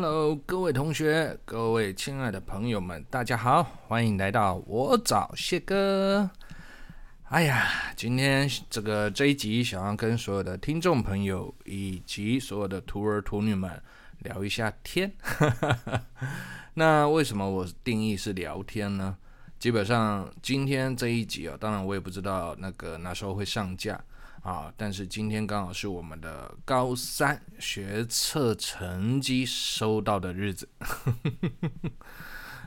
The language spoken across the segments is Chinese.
Hello，各位同学，各位亲爱的朋友们，大家好，欢迎来到我找谢哥。哎呀，今天这个这一集想要跟所有的听众朋友以及所有的徒儿徒女们聊一下天。那为什么我定义是聊天呢？基本上今天这一集啊，当然我也不知道那个哪时候会上架啊，但是今天刚好是我们的高三学测成绩收到的日子，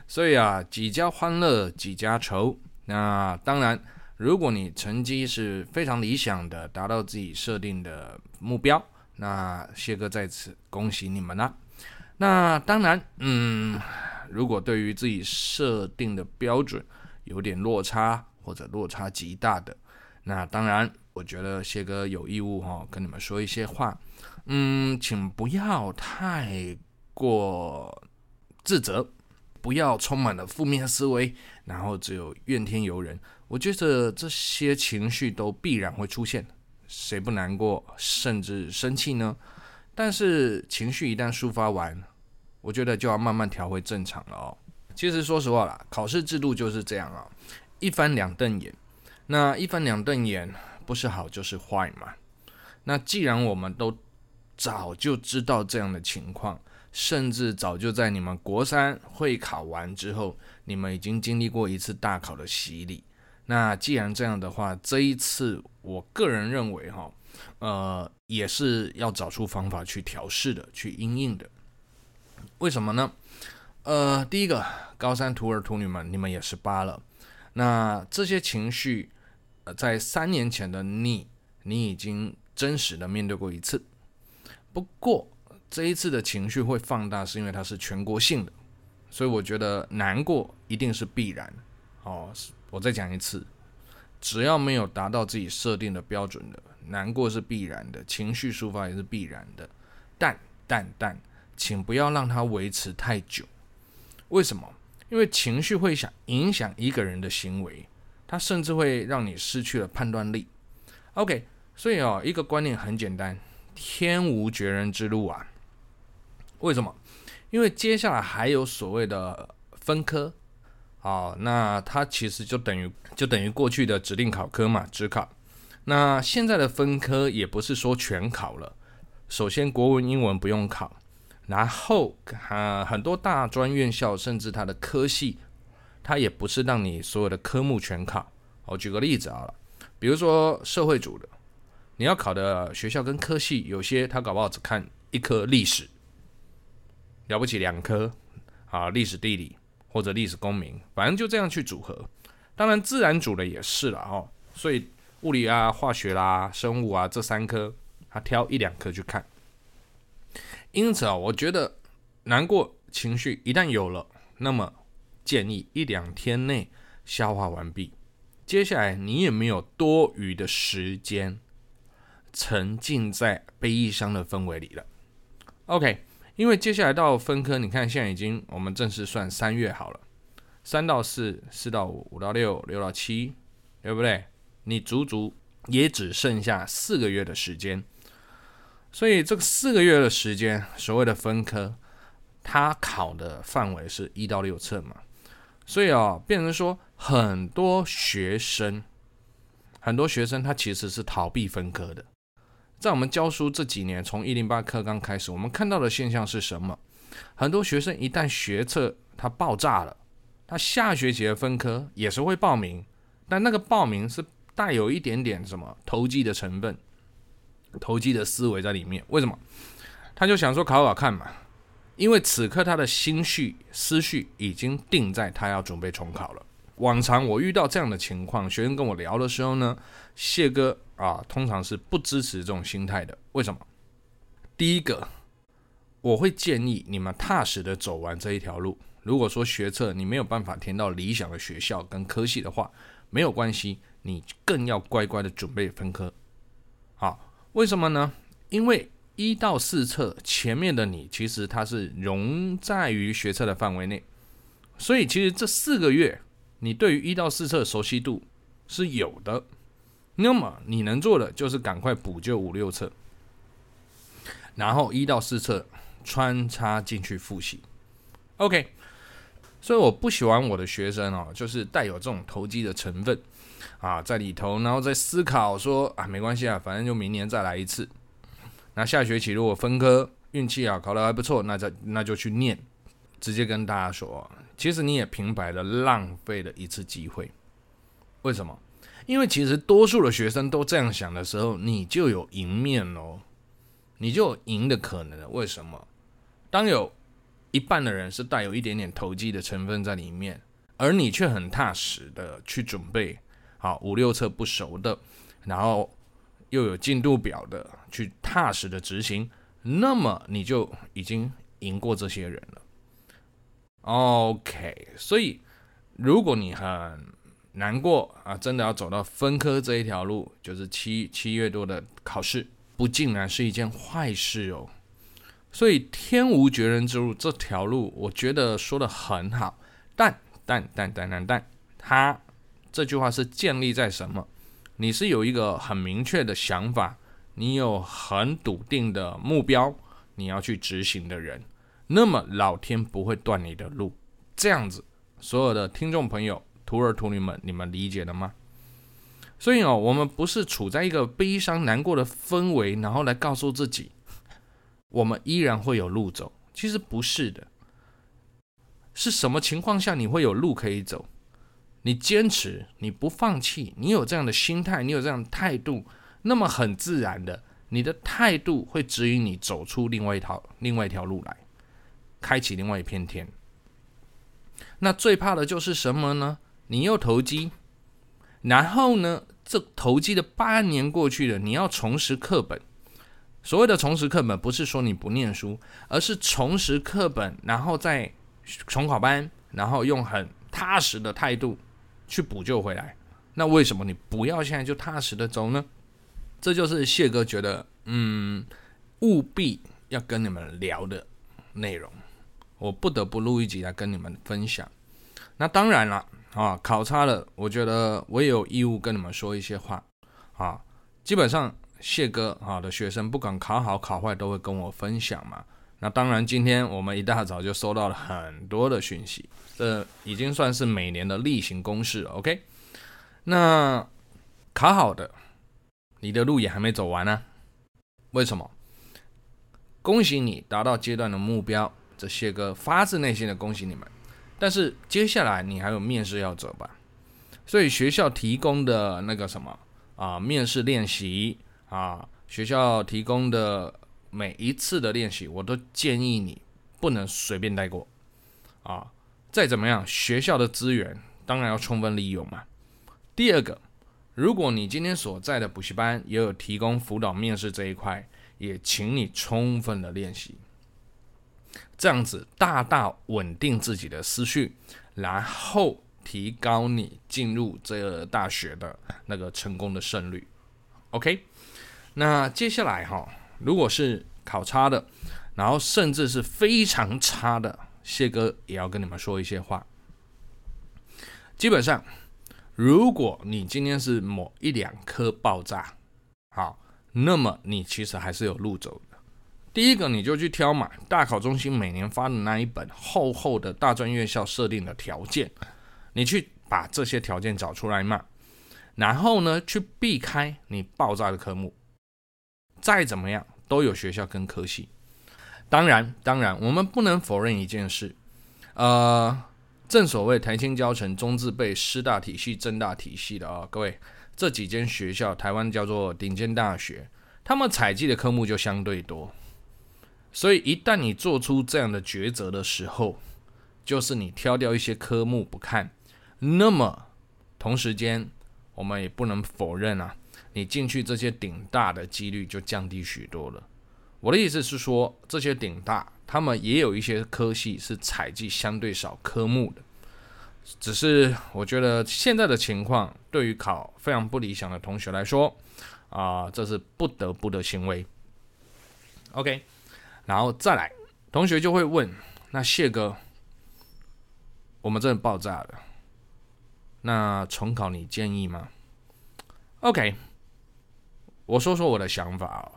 所以啊，几家欢乐几家愁。那当然。如果你成绩是非常理想的，达到自己设定的目标，那谢哥在此恭喜你们啦。那当然，嗯，如果对于自己设定的标准有点落差或者落差极大的，那当然，我觉得谢哥有义务哈、跟你们说一些话，嗯，请不要太过自责，不要充满了负面思维，然后只有怨天尤人。我觉得这些情绪都必然会出现，谁不难过，甚至生气呢？但是情绪一旦抒发完，我觉得就要慢慢调回正常了哦。其实说实话啦，考试制度就是这样啊，一翻两瞪眼。那一翻两瞪眼，不是好就是坏嘛。那既然我们都早就知道这样的情况，甚至早就在你们国三会考完之后，你们已经经历过一次大考的洗礼。那既然这样的话，这一次我个人认为哈，呃，也是要找出方法去调试的，去应应的。为什么呢？呃，第一个，高三徒儿徒女们，你们也十八了，那这些情绪，呃，在三年前的你，你已经真实的面对过一次。不过这一次的情绪会放大，是因为它是全国性的，所以我觉得难过一定是必然。哦。我再讲一次，只要没有达到自己设定的标准的，难过是必然的，情绪抒发也是必然的。但但但，请不要让它维持太久。为什么？因为情绪会想影响一个人的行为，它甚至会让你失去了判断力。OK，所以哦，一个观念很简单：天无绝人之路啊。为什么？因为接下来还有所谓的分科。好，那它其实就等于就等于过去的指定考科嘛，指考。那现在的分科也不是说全考了。首先，国文、英文不用考，然后啊，很多大专院校甚至它的科系，它也不是让你所有的科目全考。我举个例子啊，比如说社会组的，你要考的学校跟科系，有些他搞不好只看一科历史，了不起两科啊，历史地理。或者历史公民，反正就这样去组合。当然，自然组的也是了哦。所以物理啊、化学啦、生物啊这三科，他挑一两科去看。因此啊，我觉得难过情绪一旦有了，那么建议一两天内消化完毕。接下来你也没有多余的时间沉浸在悲伤的氛围里了。OK。因为接下来到分科，你看现在已经我们正式算三月好了，三到四，四到五，五到六，六到七，对不对？你足足也只剩下四个月的时间，所以这个四个月的时间，所谓的分科，它考的范围是一到六册嘛，所以啊、哦，变成说很多学生，很多学生他其实是逃避分科的。在我们教书这几年，从一零八课纲开始，我们看到的现象是什么？很多学生一旦学测他爆炸了，他下学期的分科也是会报名，但那个报名是带有一点点什么投机的成分、投机的思维在里面。为什么？他就想说考考看嘛，因为此刻他的心绪思绪已经定在他要准备重考了。往常我遇到这样的情况，学生跟我聊的时候呢，谢哥啊，通常是不支持这种心态的。为什么？第一个，我会建议你们踏实的走完这一条路。如果说学测你没有办法填到理想的学校跟科系的话，没有关系，你更要乖乖的准备分科。好，为什么呢？因为一到四册前面的你，其实它是融在于学测的范围内，所以其实这四个月。你对于一到四册熟悉度是有的，那么你能做的就是赶快补救五六册，然后一到四册穿插进去复习。OK，所以我不喜欢我的学生哦，就是带有这种投机的成分啊在里头，然后在思考说啊，没关系啊，反正就明年再来一次。那下学期如果分科运气啊考得还不错，那再那就去念。直接跟大家说，其实你也平白的浪费了一次机会。为什么？因为其实多数的学生都这样想的时候，你就有赢面喽，你就有赢的可能。为什么？当有一半的人是带有一点点投机的成分在里面，而你却很踏实的去准备，好五六册不熟的，然后又有进度表的去踏实的执行，那么你就已经赢过这些人了。OK，所以如果你很难过啊，真的要走到分科这一条路，就是七七月多的考试，不尽然是一件坏事哦。所以天无绝人之路这条路，我觉得说的很好，但但但但但但，它这句话是建立在什么？你是有一个很明确的想法，你有很笃定的目标，你要去执行的人。那么老天不会断你的路，这样子，所有的听众朋友、徒儿徒女们，你们理解了吗？所以哦，我们不是处在一个悲伤难过的氛围，然后来告诉自己，我们依然会有路走。其实不是的，是什么情况下你会有路可以走？你坚持，你不放弃，你有这样的心态，你有这样的态度，那么很自然的，你的态度会指引你走出另外一条另外一条路来。开启另外一片天。那最怕的就是什么呢？你又投机，然后呢，这投机的八年过去了，你要重拾课本。所谓的重拾课本，不是说你不念书，而是重拾课本，然后再重考班，然后用很踏实的态度去补救回来。那为什么你不要现在就踏实的走呢？这就是谢哥觉得，嗯，务必要跟你们聊的内容。我不得不录一集来跟你们分享。那当然了啊，考差了，我觉得我也有义务跟你们说一些话啊。基本上谢哥啊的学生，不管考好考坏，都会跟我分享嘛。那当然，今天我们一大早就收到了很多的讯息，这已经算是每年的例行公事了。OK，那考好的，你的路也还没走完呢。为什么？恭喜你达到阶段的目标。这些个发自内心的恭喜你们，但是接下来你还有面试要走吧？所以学校提供的那个什么啊，面试练习啊，学校提供的每一次的练习，我都建议你不能随便带过啊。再怎么样，学校的资源当然要充分利用嘛。第二个，如果你今天所在的补习班也有提供辅导面试这一块，也请你充分的练习。这样子大大稳定自己的思绪，然后提高你进入这个大学的那个成功的胜率。OK，那接下来哈，如果是考差的，然后甚至是非常差的，谢哥也要跟你们说一些话。基本上，如果你今天是某一两科爆炸，好，那么你其实还是有路走的。第一个，你就去挑嘛，大考中心每年发的那一本厚厚的大专院校设定的条件，你去把这些条件找出来嘛，然后呢，去避开你爆炸的科目，再怎么样都有学校跟科系。当然，当然，我们不能否认一件事，呃，正所谓台清教成、中字辈、师大体系、政大体系的啊、各位这几间学校，台湾叫做顶尖大学，他们采计的科目就相对多。所以，一旦你做出这样的抉择的时候，就是你挑掉一些科目不看，那么同时间，我们也不能否认啊，你进去这些顶大的几率就降低许多了。我的意思是说，这些顶大他们也有一些科系是采计相对少科目的，只是我觉得现在的情况对于考非常不理想的同学来说，啊、这是不得不的行为。OK。然后再来，同学就会问：“那谢哥，我们真的爆炸了，那重考你建议吗？”OK，我说说我的想法啊。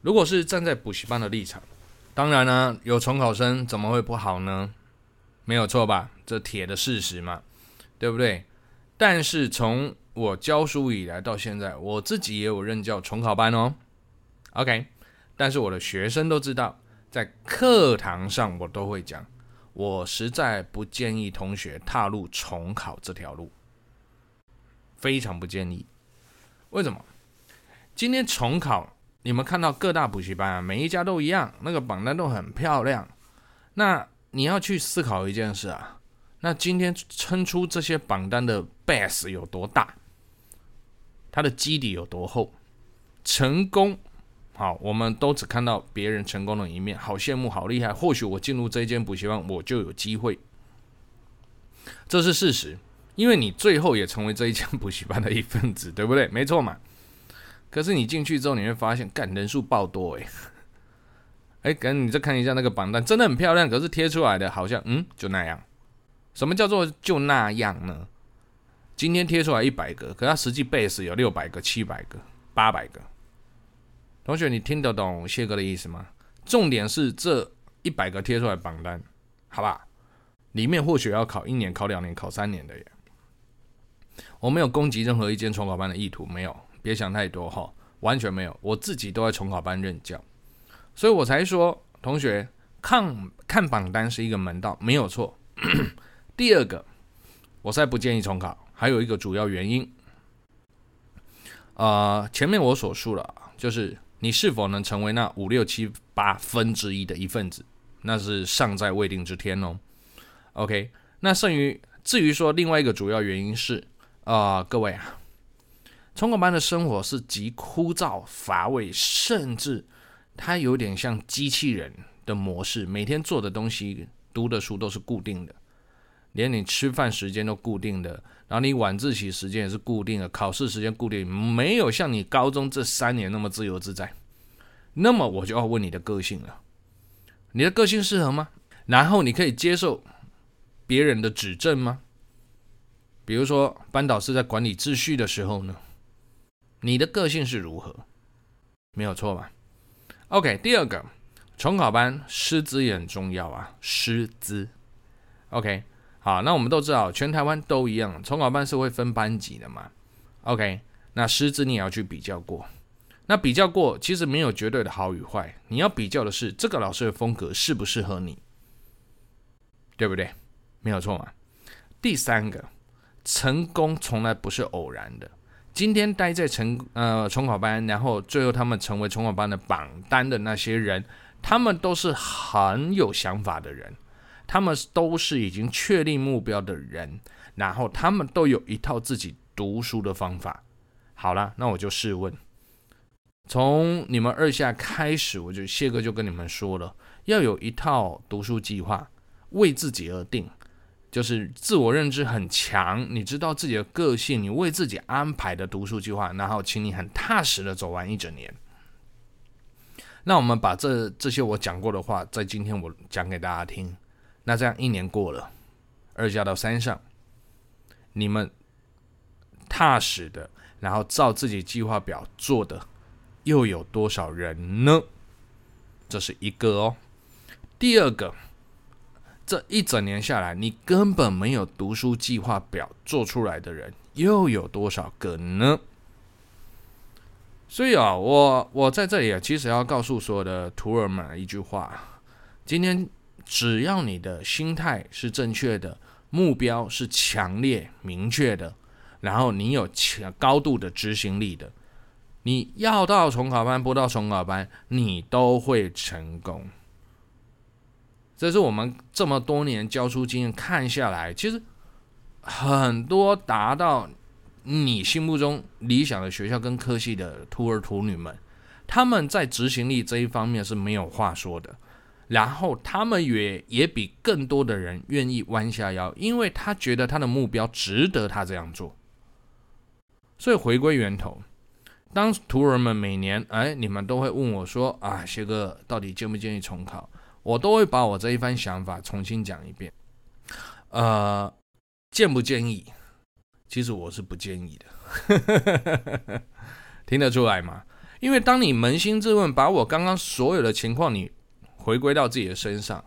如果是站在补习班的立场，当然呢，有重考生怎么会不好呢？没有错吧？这铁的事实嘛，对不对？但是从我教书以来到现在，我自己也有任教重考班哦。OK，但是我的学生都知道，在课堂上我都会讲，我实在不建议同学踏入重考这条路，非常不建议。为什么？今天重考。你们看到各大补习班啊，每一家都一样，那个榜单都很漂亮。那你要去思考一件事啊，那今天撑出这些榜单的 base 有多大？它的基底有多厚？成功，好，我们都只看到别人成功的一面，好羡慕，好厉害。或许我进入这间补习班，我就有机会。这是事实，因为你最后也成为这一间补习班的一份子，对不对？没错嘛。可是你进去之后，你会发现，干人数爆多诶。哎，可能你再看一下那个榜单，真的很漂亮。可是贴出来的好像，嗯，就那样。什么叫做就那样呢？今天贴出来一百个，可它实际 base 有六百个、七百个、八百个。同学，你听得懂谢哥的意思吗？重点是这一百个贴出来榜单，好吧？里面或许要考一年、考两年、考三年的耶。我没有攻击任何一间重考班的意图，没有。别想太多哈，完全没有，我自己都在重考班任教，所以我才说，同学看看榜单是一个门道，没有错。第二个，我实在不建议重考，还有一个主要原因，呃，前面我所述了，就是你是否能成为那五六七八分之一的一份子，那是尚在未定之天哦。OK，那剩余至于说另外一个主要原因是，啊、各位啊。重考班的生活是极枯燥乏味，甚至它有点像机器人的模式，每天做的东西、读的书都是固定的，连你吃饭时间都固定的，然后你晚自习时间也是固定的，考试时间固定，没有像你高中这三年那么自由自在。那么我就要问你的个性了，你的个性适合吗？然后你可以接受别人的指正吗？比如说班导师在管理秩序的时候呢？你的个性是如何？没有错吧？OK，第二个，重考班师资也很重要啊，师资。OK，好，那我们都知道，全台湾都一样，重考班是会分班级的嘛。OK，那师资你也要去比较过，那比较过其实没有绝对的好与坏，你要比较的是这个老师的风格适不适合你，对不对？没有错嘛。第三个，成功从来不是偶然的。今天待在成呃重考班，然后最后他们成为重考班的榜单的那些人，他们都是很有想法的人，他们都是已经确立目标的人，然后他们都有一套自己读书的方法。好了，那我就试问，从你们二下开始，我就谢哥就跟你们说了，要有一套读书计划，为自己而定。就是自我认知很强，你知道自己的个性，你为自己安排的读书计划，然后请你很踏实的走完一整年。那我们把这这些我讲过的话，在今天我讲给大家听。那这样一年过了，二下到三上，你们踏实的，然后照自己计划表做的，又有多少人呢？这是一个哦。第二个。这一整年下来，你根本没有读书计划表做出来的人，又有多少个呢？所以啊，我我在这里啊，其实要告诉所有的徒儿们一句话：今天只要你的心态是正确的，目标是强烈明确的，然后你有强高度的执行力的，你要到重考班，不到重考班，你都会成功。这是我们这么多年教书经验看下来，其实很多达到你心目中理想的学校跟科系的徒儿徒女们，他们在执行力这一方面是没有话说的。然后他们也也比更多的人愿意弯下腰，因为他觉得他的目标值得他这样做。所以回归源头，当徒儿们每年哎，你们都会问我说啊，谢哥到底建不建议重考？我都会把我这一番想法重新讲一遍。呃，建不建议？其实我是不建议的，听得出来吗？因为当你扪心自问，把我刚刚所有的情况你回归到自己的身上，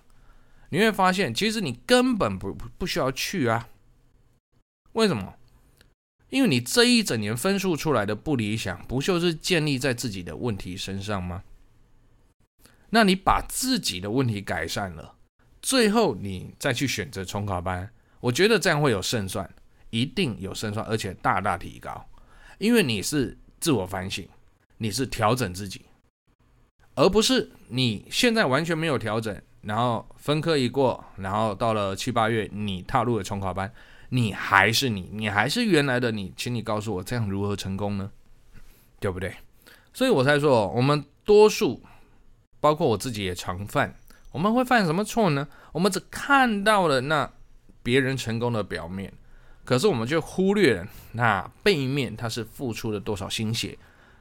你会发现，其实你根本不不需要去啊。为什么？因为你这一整年分数出来的不理想，不就是建立在自己的问题身上吗？那你把自己的问题改善了，最后你再去选择重考班，我觉得这样会有胜算，一定有胜算，而且大大提高，因为你是自我反省，你是调整自己，而不是你现在完全没有调整，然后分科一过，然后到了七八月你踏入了重考班。你还是你，你还是原来的你，请你告诉我，这样如何成功呢？对不对？所以我才说，我们多数，包括我自己也常犯，我们会犯什么错呢？我们只看到了那别人成功的表面，可是我们却忽略了那背面他是付出了多少心血，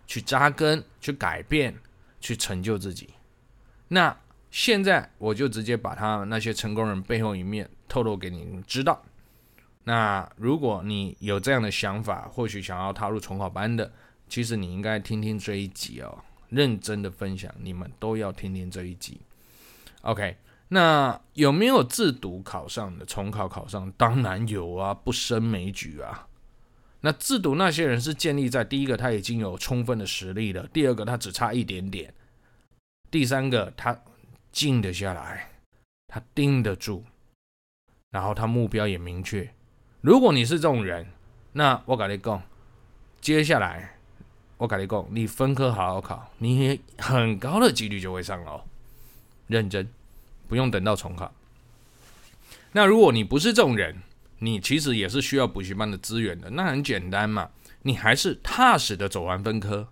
去扎根、去改变、去成就自己。那现在我就直接把他那些成功人背后一面透露给你知道。那如果你有这样的想法，或许想要踏入重考班的，其实你应该听听这一集哦，认真的分享，你们都要听听这一集。OK，那有没有自读考上的重考考上？当然有啊，不胜枚举啊。那自读那些人是建立在第一个他已经有充分的实力了，第二个他只差一点点，第三个他静得下来，他盯得住，然后他目标也明确。如果你是这种人，那我跟你讲，接下来我跟你讲，你分科好好考，你很高的几率就会上了。认真，不用等到重考。那如果你不是这种人，你其实也是需要补习班的资源的。那很简单嘛，你还是踏实的走完分科，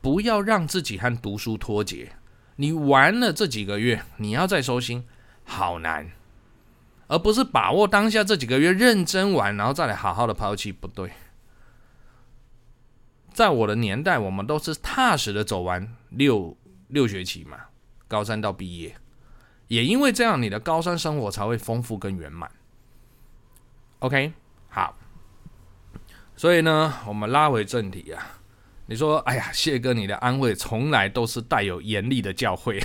不要让自己和读书脱节。你玩了这几个月，你要再收心，好难。而不是把握当下这几个月认真玩，然后再来好好的抛弃，不对。在我的年代，我们都是踏实的走完六六学期嘛，高三到毕业。也因为这样，你的高三生活才会丰富跟圆满。OK，好。所以呢，我们拉回正题啊。你说，哎呀，谢哥，你的安慰从来都是带有严厉的教诲。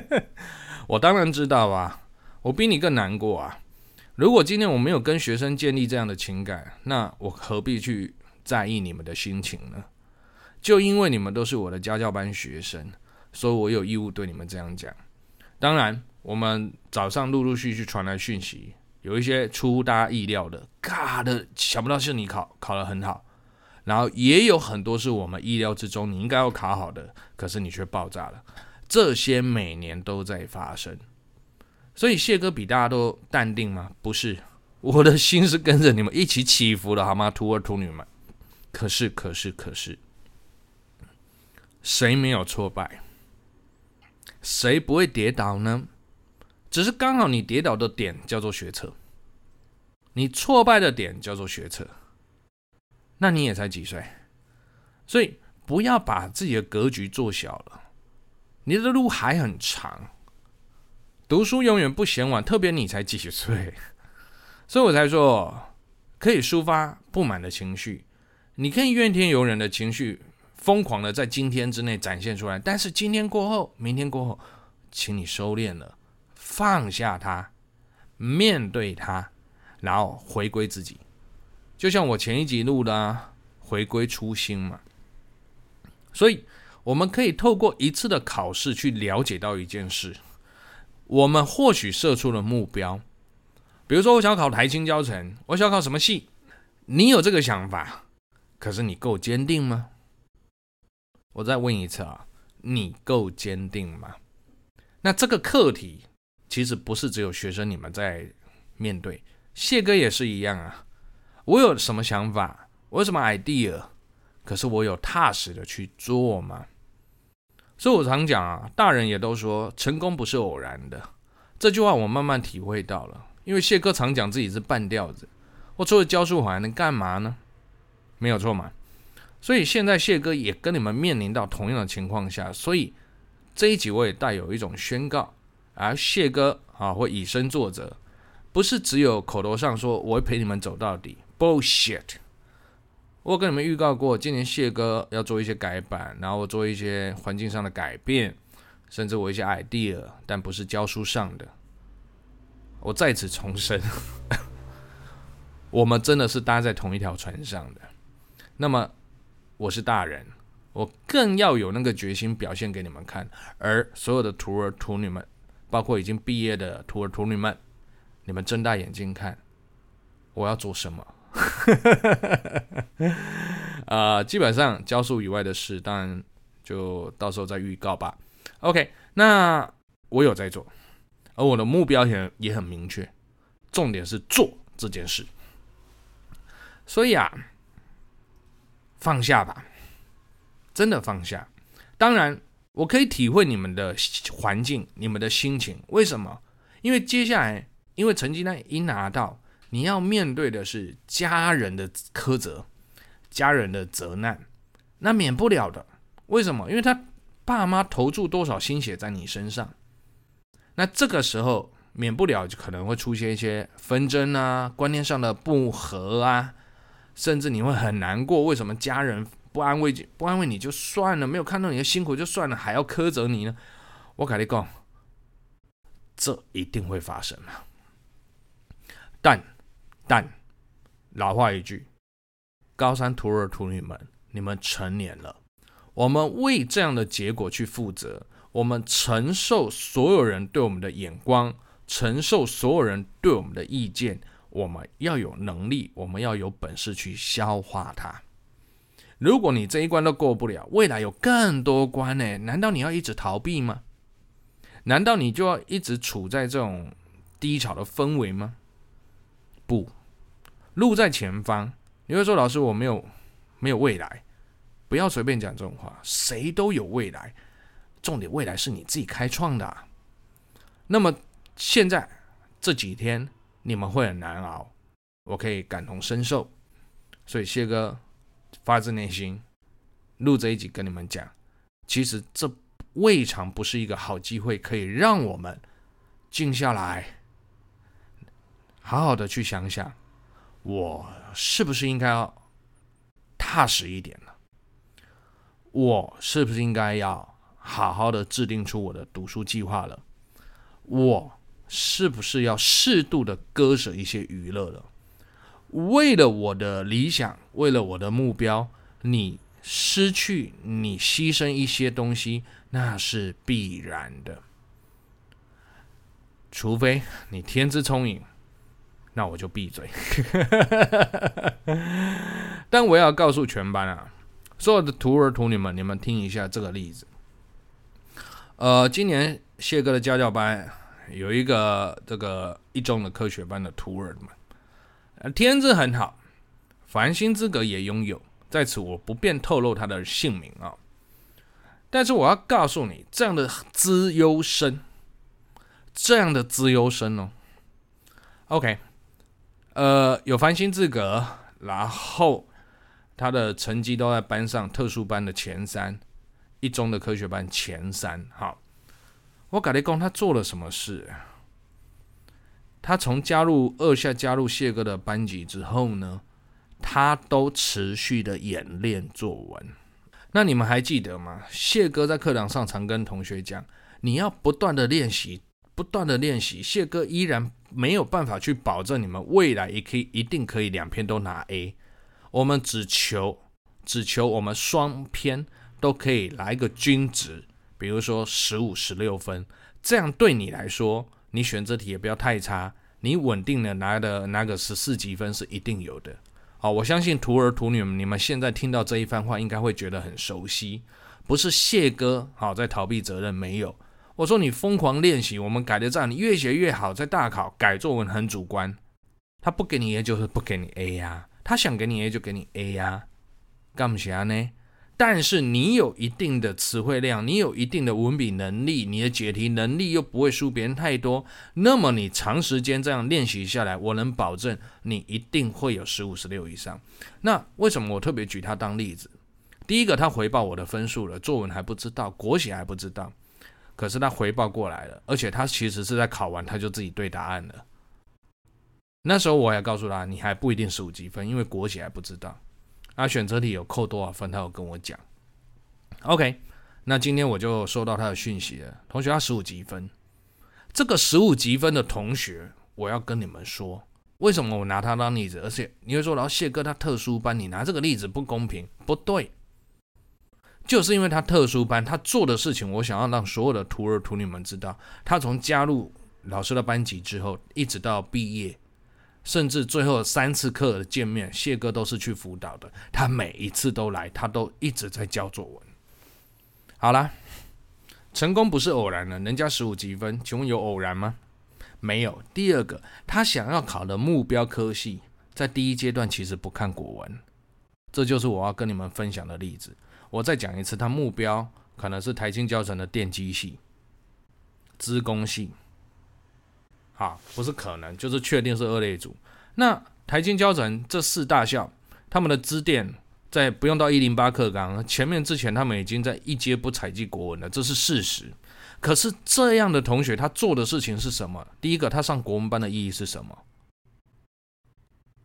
我当然知道啊。我比你更难过啊！如果今天我没有跟学生建立这样的情感，那我何必去在意你们的心情呢？就因为你们都是我的家教班学生，所以我有义务对你们这样讲。当然，我们早上陆陆续续传来讯息，有一些出乎大家意料的，嘎的，想不到是你考考得很好，然后也有很多是我们意料之中你应该要考好的，可是你却爆炸了。这些每年都在发生。所以谢哥比大家都淡定吗？不是，我的心是跟着你们一起起伏的，好吗？徒儿徒女们。可是，可是，可是，谁没有挫败？谁不会跌倒呢？只是刚好你跌倒的点叫做学车，你挫败的点叫做学车。那你也才几岁，所以不要把自己的格局做小了，你的路还很长。读书永远不嫌晚，特别你才几岁，所以我才说可以抒发不满的情绪，你可以怨天尤人的情绪，疯狂的在今天之内展现出来。但是今天过后，明天过后，请你收敛了，放下它，面对它，然后回归自己。就像我前一集录的啊，回归初心嘛。所以我们可以透过一次的考试去了解到一件事。我们或许设出了目标，比如说我想考台清交程，我想考什么系？你有这个想法，可是你够坚定吗？我再问一次啊，你够坚定吗？那这个课题其实不是只有学生你们在面对，谢哥也是一样啊。我有什么想法，我有什么 idea，可是我有踏实的去做吗？所以我常讲啊，大人也都说成功不是偶然的，这句话我慢慢体会到了。因为谢哥常讲自己是半吊子，我除了教书我还能干嘛呢？没有错嘛。所以现在谢哥也跟你们面临到同样的情况下，所以这一集我也带有一种宣告，而谢哥啊会以身作则，不是只有口头上说我会陪你们走到底，bullshit。我跟你们预告过，今年谢哥要做一些改版，然后做一些环境上的改变，甚至我一些 idea，但不是教书上的。我再次重申，我们真的是搭在同一条船上的。那么，我是大人，我更要有那个决心表现给你们看。而所有的徒儿徒女们，包括已经毕业的徒儿徒女们，你们睁大眼睛看，我要做什么？啊、呃，基本上教书以外的事，当然就到时候再预告吧。OK，那我有在做，而我的目标也也很明确，重点是做这件事。所以啊，放下吧，真的放下。当然，我可以体会你们的环境、你们的心情。为什么？因为接下来，因为成绩单一拿到。你要面对的是家人的苛责，家人的责难，那免不了的。为什么？因为他爸妈投注多少心血在你身上，那这个时候免不了就可能会出现一些纷争啊，观念上的不合啊，甚至你会很难过。为什么家人不安慰不安慰你就算了，没有看到你的辛苦就算了，还要苛责你呢？我跟你讲，这一定会发生啊，但。但老话一句，高三徒儿徒女们，你们成年了，我们为这样的结果去负责，我们承受所有人对我们的眼光，承受所有人对我们的意见，我们要有能力，我们要有本事去消化它。如果你这一关都过不了，未来有更多关呢？难道你要一直逃避吗？难道你就要一直处在这种低潮的氛围吗？不，路在前方。你会说，老师，我没有没有未来，不要随便讲这种话。谁都有未来，重点未来是你自己开创的。那么现在这几天你们会很难熬，我可以感同身受。所以谢哥发自内心录这一集跟你们讲，其实这未尝不是一个好机会，可以让我们静下来。好好的去想想，我是不是应该要踏实一点呢？我是不是应该要好好的制定出我的读书计划了？我是不是要适度的割舍一些娱乐了？为了我的理想，为了我的目标，你失去，你牺牲一些东西，那是必然的。除非你天资聪颖。那我就闭嘴。但我要告诉全班啊，所有的徒儿徒女们，你们听一下这个例子。呃，今年谢哥的家教班有一个这个一中的科学班的徒儿们，天资很好，繁星资格也拥有，在此我不便透露他的姓名啊。但是我要告诉你，这样的资优生，这样的资优生哦，OK。呃，有繁星资格，然后他的成绩都在班上特殊班的前三，一中的科学班前三。好，我跟你讲，他做了什么事？他从加入二下加入谢哥的班级之后呢，他都持续的演练作文。那你们还记得吗？谢哥在课堂上常跟同学讲，你要不断的练习。不断的练习，谢哥依然没有办法去保证你们未来也可以一定可以两篇都拿 A。我们只求只求我们双篇都可以来个均值，比如说十五、十六分，这样对你来说，你选择题也不要太差，你稳定的拿的拿个十四几分是一定有的。好，我相信徒儿徒女们，你们现在听到这一番话，应该会觉得很熟悉，不是谢哥好在逃避责任，没有。我说你疯狂练习，我们改的账，你越写越好。在大考改作文很主观，他不给你 A 就是不给你 A 呀，他想给你 A 就给你 A 呀，干不起呢？但是你有一定的词汇量，你有一定的文笔能力，你的解题能力又不会输别人太多，那么你长时间这样练习下来，我能保证你一定会有十五、十六以上。那为什么我特别举他当例子？第一个，他回报我的分数了，作文还不知道，国写还不知道。可是他回报过来了，而且他其实是在考完他就自己对答案了。那时候我也告诉他，你还不一定十五级分，因为国写还不知道。那，选择题有扣多少分，他有跟我讲。OK，那今天我就收到他的讯息了，同学他十五级分。这个十五级分的同学，我要跟你们说，为什么我拿他当例子？而且你会说，然后谢哥他特殊班，你拿这个例子不公平，不对，就是因为他特殊班，他做的事情，我想要让所有的徒儿徒女们知道，他从加入老师的班级之后，一直到毕业。甚至最后三次课的见面，谢哥都是去辅导的。他每一次都来，他都一直在教作文。好了，成功不是偶然的，人家十五级分，请问有偶然吗？没有。第二个，他想要考的目标科系，在第一阶段其实不看国文，这就是我要跟你们分享的例子。我再讲一次，他目标可能是台清教程的电机系、资工系。啊，不是可能，就是确定是二类组。那台金交成这四大校，他们的资电在不用到一零八课纲前面之前，他们已经在一阶不采集国文了，这是事实。可是这样的同学，他做的事情是什么？第一个，他上国文班的意义是什么？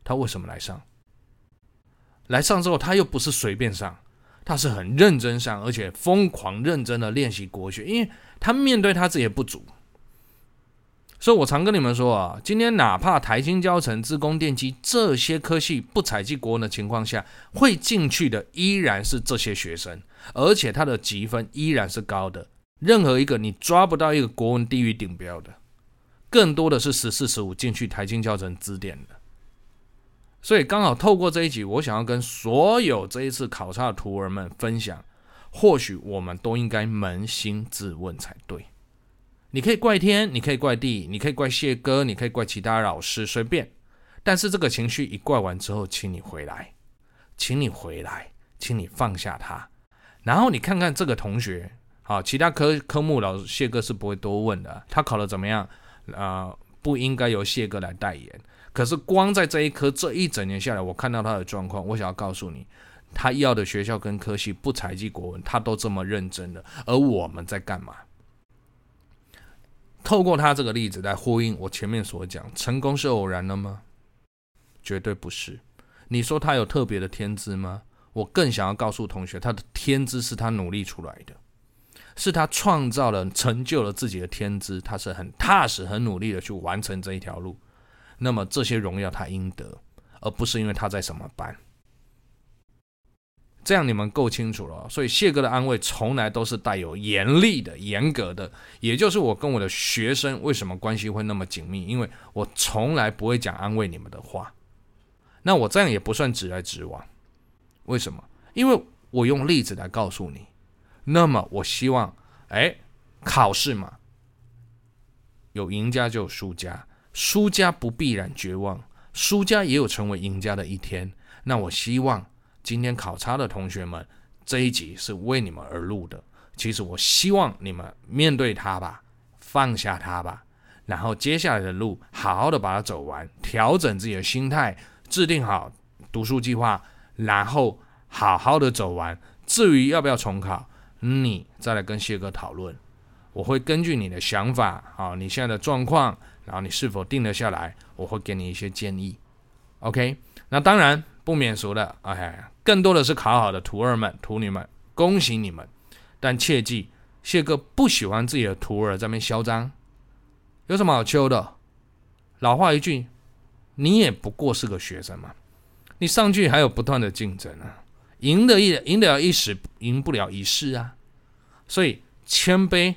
他为什么来上？来上之后，他又不是随便上，他是很认真上，而且疯狂认真的练习国学，因为他面对他自己的不足。所以我常跟你们说啊，今天哪怕台新交成、资工电机这些科系不采集国文的情况下，会进去的依然是这些学生，而且他的级分依然是高的。任何一个你抓不到一个国文低于顶标的，更多的是十四、十五进去台新交成资电的。所以刚好透过这一集，我想要跟所有这一次考察的徒儿们分享，或许我们都应该扪心自问才对。你可以怪天，你可以怪地，你可以怪谢哥，你可以怪其他老师，随便。但是这个情绪一怪完之后，请你回来，请你回来，请你放下他，然后你看看这个同学，好，其他科科目老师谢哥是不会多问的，他考的怎么样？啊、不应该由谢哥来代言。可是光在这一科这一整年下来，我看到他的状况，我想要告诉你，他要的学校跟科系不采计国文，他都这么认真的，而我们在干嘛？透过他这个例子来呼应我前面所讲，成功是偶然的吗？绝对不是。你说他有特别的天资吗？我更想要告诉同学，他的天资是他努力出来的，是他创造了、成就了自己的天资，他是很踏实、很努力的去完成这一条路。那么这些荣耀他应得，而不是因为他在什么班。这样你们够清楚了，所以谢哥的安慰从来都是带有严厉的、严格的，也就是我跟我的学生为什么关系会那么紧密，因为我从来不会讲安慰你们的话。那我这样也不算直来直往，为什么？因为我用例子来告诉你。那么我希望，哎，考试嘛，有赢家就有输家，输家不必然绝望，输家也有成为赢家的一天。那我希望。今天考察的同学们，这一集是为你们而录的。其实我希望你们面对它吧，放下它吧，然后接下来的路好好的把它走完，调整自己的心态，制定好读书计划，然后好好的走完。至于要不要重考，你再来跟谢哥讨论。我会根据你的想法啊，你现在的状况，然后你是否定得下来，我会给你一些建议。OK，那当然。不免俗的，哎，更多的是考好的徒儿们、徒女们，恭喜你们！但切记，谢哥不喜欢自己的徒儿在那嚣张，有什么好求的？老话一句，你也不过是个学生嘛，你上去还有不断的竞争啊，赢得一赢得了一时，赢不了一世啊。所以谦卑，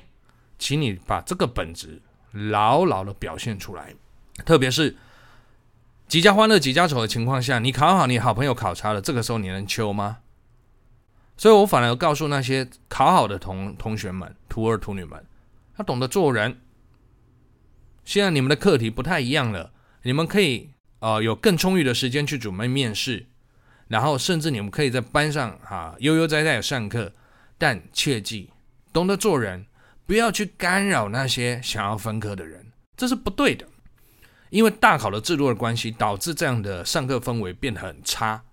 请你把这个本质牢牢的表现出来，特别是。几家欢乐几家愁的情况下，你考好，你好朋友考差了，这个时候你能秋吗？所以我反而告诉那些考好的同同学们、徒儿徒女们，要懂得做人。现在你们的课题不太一样了，你们可以呃有更充裕的时间去准备面试，然后甚至你们可以在班上哈悠悠哉哉的上课，但切记懂得做人，不要去干扰那些想要分科的人，这是不对的。因为大考的制度的关系，导致这样的上课氛围变得很差，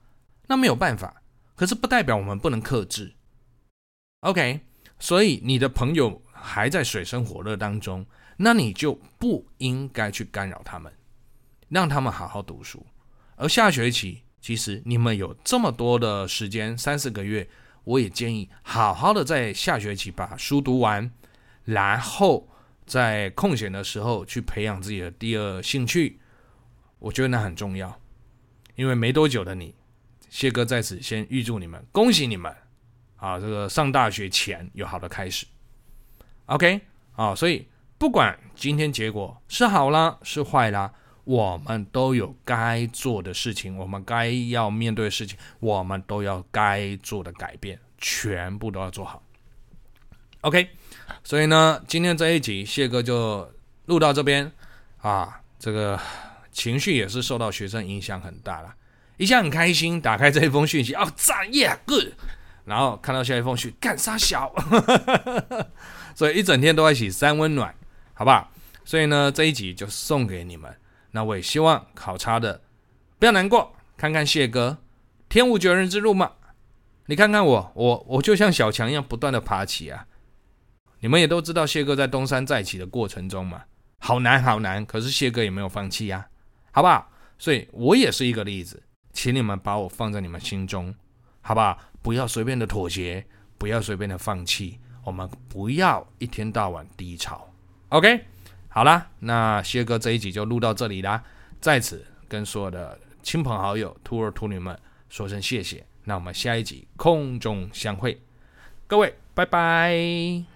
那没有办法。可是不代表我们不能克制。OK，所以你的朋友还在水深火热当中，那你就不应该去干扰他们，让他们好好读书。而下学期，其实你们有这么多的时间，三四个月，我也建议好好的在下学期把书读完，然后在空闲的时候去培养自己的第二兴趣。我觉得那很重要，因为没多久的你，谢哥在此先预祝你们，恭喜你们啊！这个上大学前有好的开始。OK 啊，所以不管今天结果是好啦，是坏啦。我们都有该做的事情，我们该要面对的事情，我们都要该做的改变，全部都要做好。OK，所以呢，今天这一集谢哥就录到这边啊，这个情绪也是受到学生影响很大了，一下很开心，打开这一封讯息，哦，赞耶，good，然后看到下一封讯，干啥小，所以一整天都在一起三温暖，好不好？所以呢，这一集就送给你们。那我也希望考差的不要难过，看看谢哥，天无绝人之路嘛。你看看我，我我就像小强一样不断的爬起啊。你们也都知道谢哥在东山再起的过程中嘛，好难好难，可是谢哥也没有放弃呀，好不好？所以我也是一个例子，请你们把我放在你们心中，好不好？不要随便的妥协，不要随便的放弃，我们不要一天到晚低潮，OK？好啦，那谢哥这一集就录到这里啦，在此跟所有的亲朋好友、徒儿徒女们说声谢谢。那我们下一集空中相会，各位拜拜。